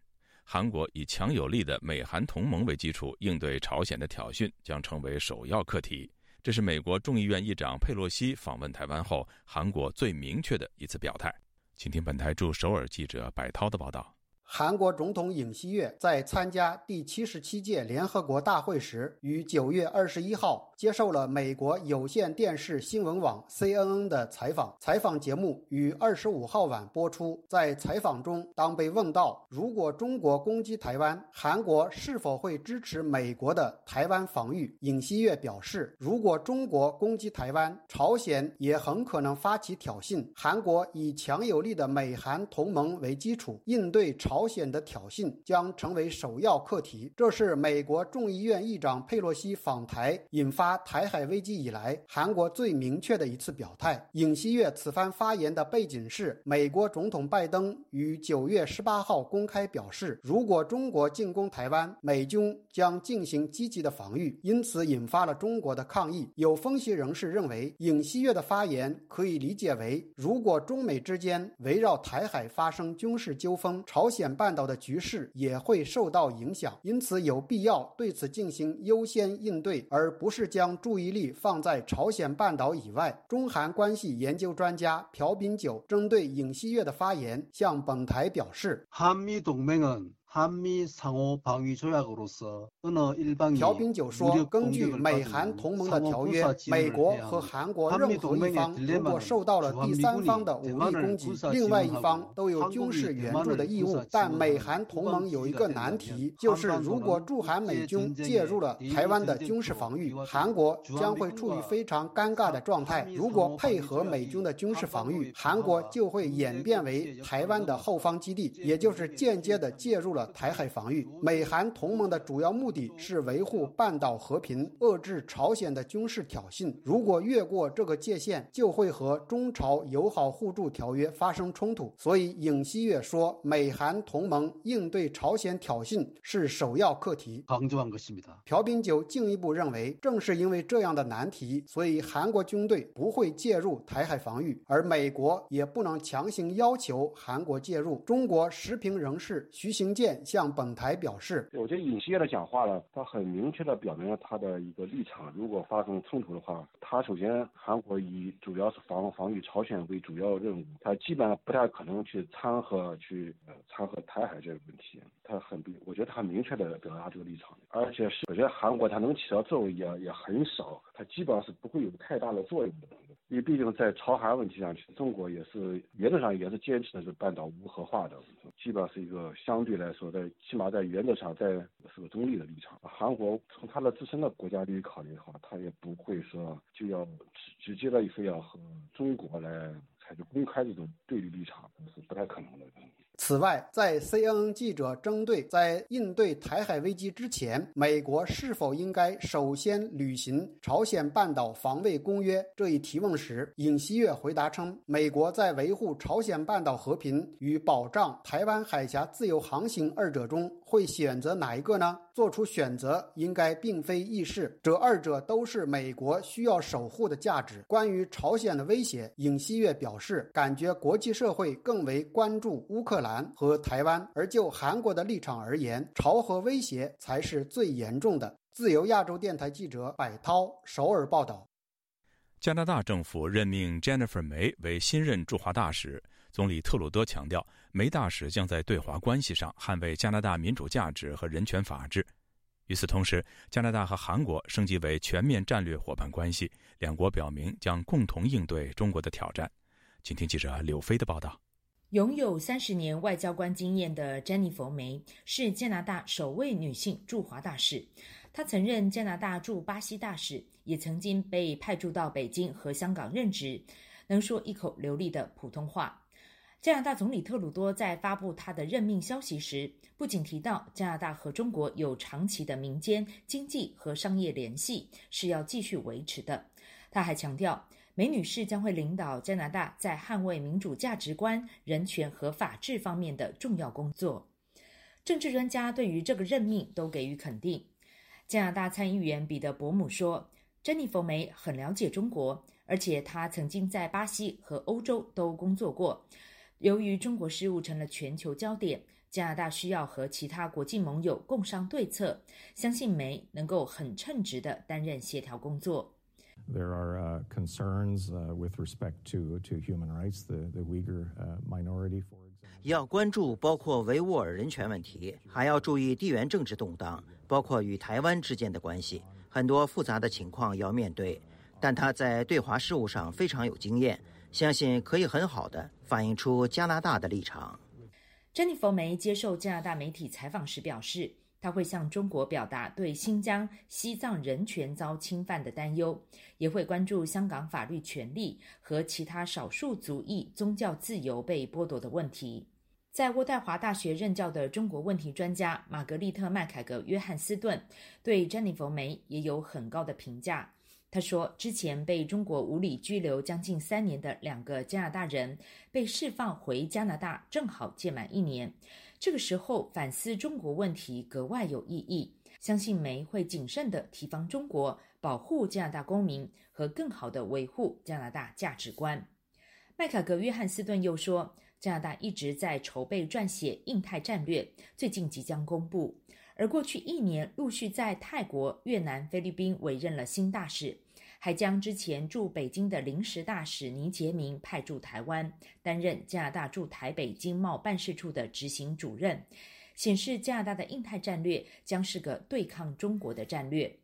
韩国以强有力的美韩同盟为基础，应对朝鲜的挑衅将成为首要课题。这是美国众议院议长佩洛西访问台湾后，韩国最明确的一次表态。请听本台驻首尔记者柏涛的报道。韩国总统尹锡悦在参加第七十七届联合国大会时，于九月二十一号接受了美国有线电视新闻网 CNN 的采访。采访节目于二十五号晚播出。在采访中，当被问到如果中国攻击台湾，韩国是否会支持美国的台湾防御，尹锡悦表示，如果中国攻击台湾，朝鲜也很可能发起挑衅。韩国以强有力的美韩同盟为基础，应对朝。鲜的挑衅将成为首要课题。这是美国众议院议长佩洛西访台引发台海危机以来，韩国最明确的一次表态。尹锡悦此番发言的背景是，美国总统拜登于九月十八号公开表示，如果中国进攻台湾，美军将进行积极的防御，因此引发了中国的抗议。有分析人士认为，尹锡悦的发言可以理解为，如果中美之间围绕台海发生军事纠纷，朝鲜。半岛的局势也会受到影响，因此有必要对此进行优先应对，而不是将注意力放在朝鲜半岛以外。中韩关系研究专家朴炳九针对尹锡悦的发言向本台表示：“韩美同盟朴炳九说：“根据美韩同盟的条约，美国和韩国任何一方如果受到了第三方的武力攻击，另外一方都有军事援助的义务。但美韩同盟有一个难题，就是如果驻韩美军介入了台湾的军事防御，韩国将会处于非常尴尬的状态。如果配合美军的军事防御，韩国就会演变为台湾的后方基地，也就是间接的介入了。”台海防御，美韩同盟的主要目的是维护半岛和平，遏制朝鲜的军事挑衅。如果越过这个界限，就会和中朝友好互助条约发生冲突。所以尹锡悦说，美韩同盟应对朝鲜挑衅是首要课题。朴炳九进一步认为，正是因为这样的难题，所以韩国军队不会介入台海防御，而美国也不能强行要求韩国介入。中国时评人士徐行健。向本台表示，我觉得尹锡悦的讲话呢，他很明确的表明了他的一个立场。如果发生冲突的话，他首先韩国以主要是防防御朝鲜为主要任务，他基本上不太可能去掺和去呃掺和台海这个问题。他很，我觉得他明确的表达这个立场，而且是我觉得韩国他能起到作用也也很少，他基本上是不会有太大的作用的。因为毕竟在朝韩问题上，中国也是原则上也是坚持的是半岛无核化的，基本上是一个相对来说，在起码在原则上在是个中立的立场。韩国从他的自身的国家利益考虑的话，他也不会说就要直直接的非要和中国来采取公开这种对立立场，是不太可能的。此外，在 CNN 记者针对在应对台海危机之前，美国是否应该首先履行朝鲜半岛防卫公约这一提问时，尹锡悦回答称，美国在维护朝鲜半岛和平与保障台湾海峡自由航行二者中会选择哪一个呢？做出选择应该并非易事，这二者都是美国需要守护的价值。关于朝鲜的威胁，尹锡悦表示，感觉国际社会更为关注乌克兰。和台湾，而就韩国的立场而言，朝核威胁才是最严重的。自由亚洲电台记者柏涛首尔报道。加拿大政府任命 Jennifer 梅为新任驻华大使，总理特鲁多强调，梅大使将在对华关系上捍卫加拿大民主价值和人权法治。与此同时，加拿大和韩国升级为全面战略伙伴关系，两国表明将共同应对中国的挑战。请听记者柳飞的报道。拥有三十年外交官经验的詹妮弗梅是加拿大首位女性驻华大使。她曾任加拿大驻巴西大使，也曾经被派驻到北京和香港任职，能说一口流利的普通话。加拿大总理特鲁多在发布他的任命消息时，不仅提到加拿大和中国有长期的民间经济和商业联系是要继续维持的，他还强调。梅女士将会领导加拿大在捍卫民主价值观、人权和法治方面的重要工作。政治专家对于这个任命都给予肯定。加拿大参议员彼得·伯姆说：“珍妮弗·梅很了解中国，而且她曾经在巴西和欧洲都工作过。由于中国事务成了全球焦点，加拿大需要和其他国际盟友共商对策。相信梅能够很称职地担任协调工作。” There are concerns with respect to to human rights, the the Uyghur minority, for example. 要关注包括维吾尔人权问题，还要注意地缘政治动荡，包括与台湾之间的关系，很多复杂的情况要面对。但他在对华事务上非常有经验，相信可以很好的反映出加拿大的立场。珍妮弗梅接受加拿大媒体采访时表示。她会向中国表达对新疆、西藏人权遭侵犯的担忧，也会关注香港法律权利和其他少数族裔宗教自由被剥夺的问题。在渥太华大学任教的中国问题专家玛格丽特·麦凯格·约翰斯顿对珍妮弗·梅也有很高的评价。他说：“之前被中国无理拘留将近三年的两个加拿大人被释放回加拿大，正好届满一年。”这个时候反思中国问题格外有意义。相信梅会谨慎地提防中国，保护加拿大公民和更好地维护加拿大价值观。麦卡格·约翰斯顿又说，加拿大一直在筹备撰写印太战略，最近即将公布。而过去一年，陆续在泰国、越南、菲律宾委任了新大使。还将之前驻北京的临时大使倪杰明派驻台湾，担任加拿大驻台北经贸办事处的执行主任，显示加拿大的印太战略将是个对抗中国的战略。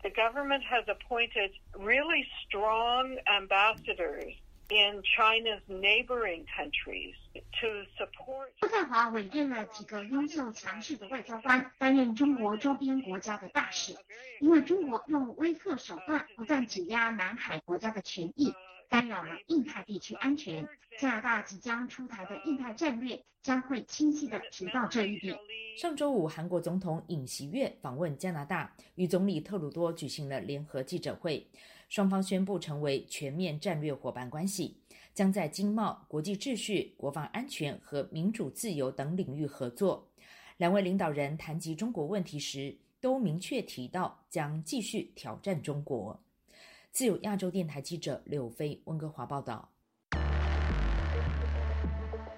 The government has appointed really strong ambassadors. In China's neighboring countries to support. 渥太华委任了几个优秀强势的外交官担任中国周边国家的大使，因为中国用威吓手段不断挤压南海国家的权益，干扰了印太地区安全。加拿大即将出台的印太战略将会清晰地提到这一点。上周五，韩国总统尹锡悦访问加拿大，与总理特鲁多举行了联合记者会。双方宣布成为全面战略伙伴关系，将在经贸、国际秩序、国防安全和民主自由等领域合作。两位领导人谈及中国问题时，都明确提到将继续挑战中国。自由亚洲电台记者柳飞温哥华报道。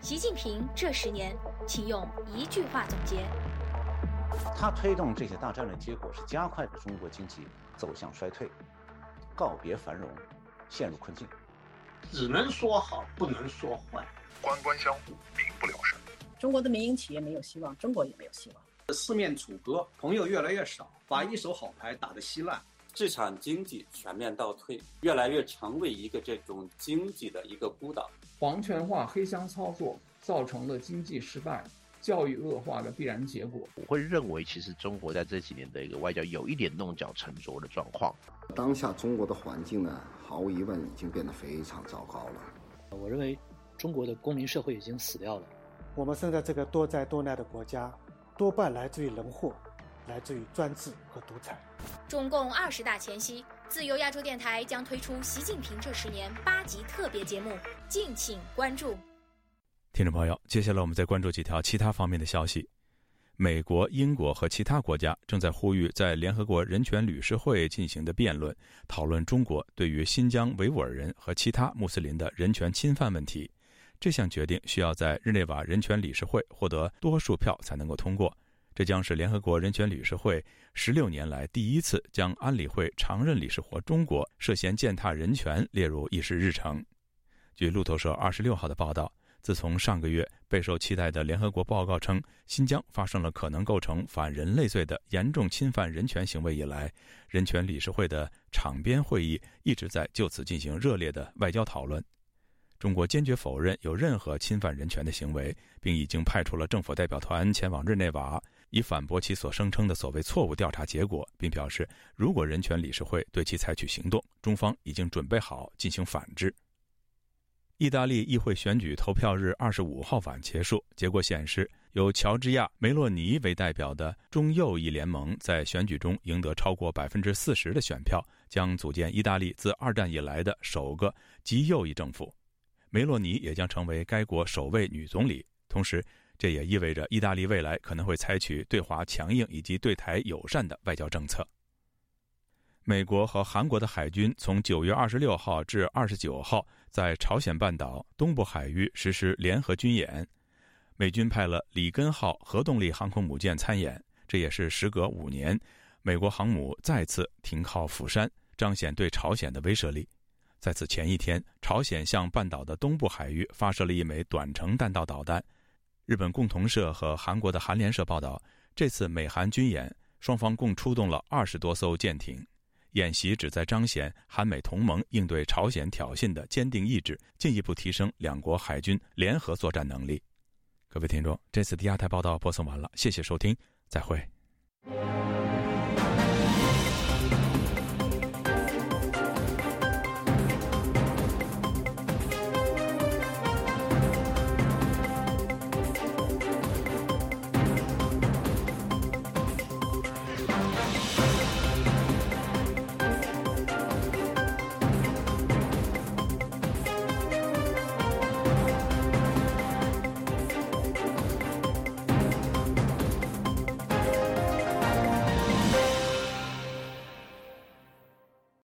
习近平这十年，请用一句话总结。他推动这些大战略，结果是加快了中国经济走向衰退。告别繁荣，陷入困境，只能说好，不能说坏。官官相护，民不聊生。中国的民营企业没有希望，中国也没有希望。四面楚歌，朋友越来越少，把一手好牌打得稀烂。市场经济全面倒退，越来越成为一个这种经济的一个孤岛。皇权化、黑箱操作，造成了经济失败。教育恶化的必然结果，我会认为，其实中国在这几年的一个外交有一点弄巧成拙的状况。当下中国的环境呢，毫无疑问已经变得非常糟糕了。我认为，中国的公民社会已经死掉了。我们生在这个多灾多难的国家，多半来自于人祸，来自于专制和独裁。中共二十大前夕，自由亚洲电台将推出习近平这十年八集特别节目，敬请关注。听众朋友，接下来我们再关注几条其他方面的消息。美国、英国和其他国家正在呼吁在联合国人权理事会进行的辩论，讨论中国对于新疆维吾尔人和其他穆斯林的人权侵犯问题。这项决定需要在日内瓦人权理事会获得多数票才能够通过。这将是联合国人权理事会十六年来第一次将安理会常任理事国中国涉嫌践踏人权列入议事日程。据路透社二十六号的报道。自从上个月备受期待的联合国报告称新疆发生了可能构成反人类罪的严重侵犯人权行为以来，人权理事会的场边会议一直在就此进行热烈的外交讨论。中国坚决否认有任何侵犯人权的行为，并已经派出了政府代表团前往日内瓦，以反驳其所声称的所谓错误调查结果，并表示如果人权理事会对其采取行动，中方已经准备好进行反制。意大利议会选举投票日二十五号晚结束，结果显示，由乔治亚·梅洛尼为代表的中右翼联盟在选举中赢得超过百分之四十的选票，将组建意大利自二战以来的首个极右翼政府。梅洛尼也将成为该国首位女总理。同时，这也意味着意大利未来可能会采取对华强硬以及对台友善的外交政策。美国和韩国的海军从九月二十六号至二十九号。在朝鲜半岛东部海域实施联合军演，美军派了里根号核动力航空母舰参演，这也是时隔五年，美国航母再次停靠釜山，彰显对朝鲜的威慑力。在此前一天，朝鲜向半岛的东部海域发射了一枚短程弹道导弹。日本共同社和韩国的韩联社报道，这次美韩军演，双方共出动了二十多艘舰艇。演习旨在彰显韩美同盟应对朝鲜挑衅的坚定意志，进一步提升两国海军联合作战能力。各位听众，这次的亚太报道播送完了，谢谢收听，再会。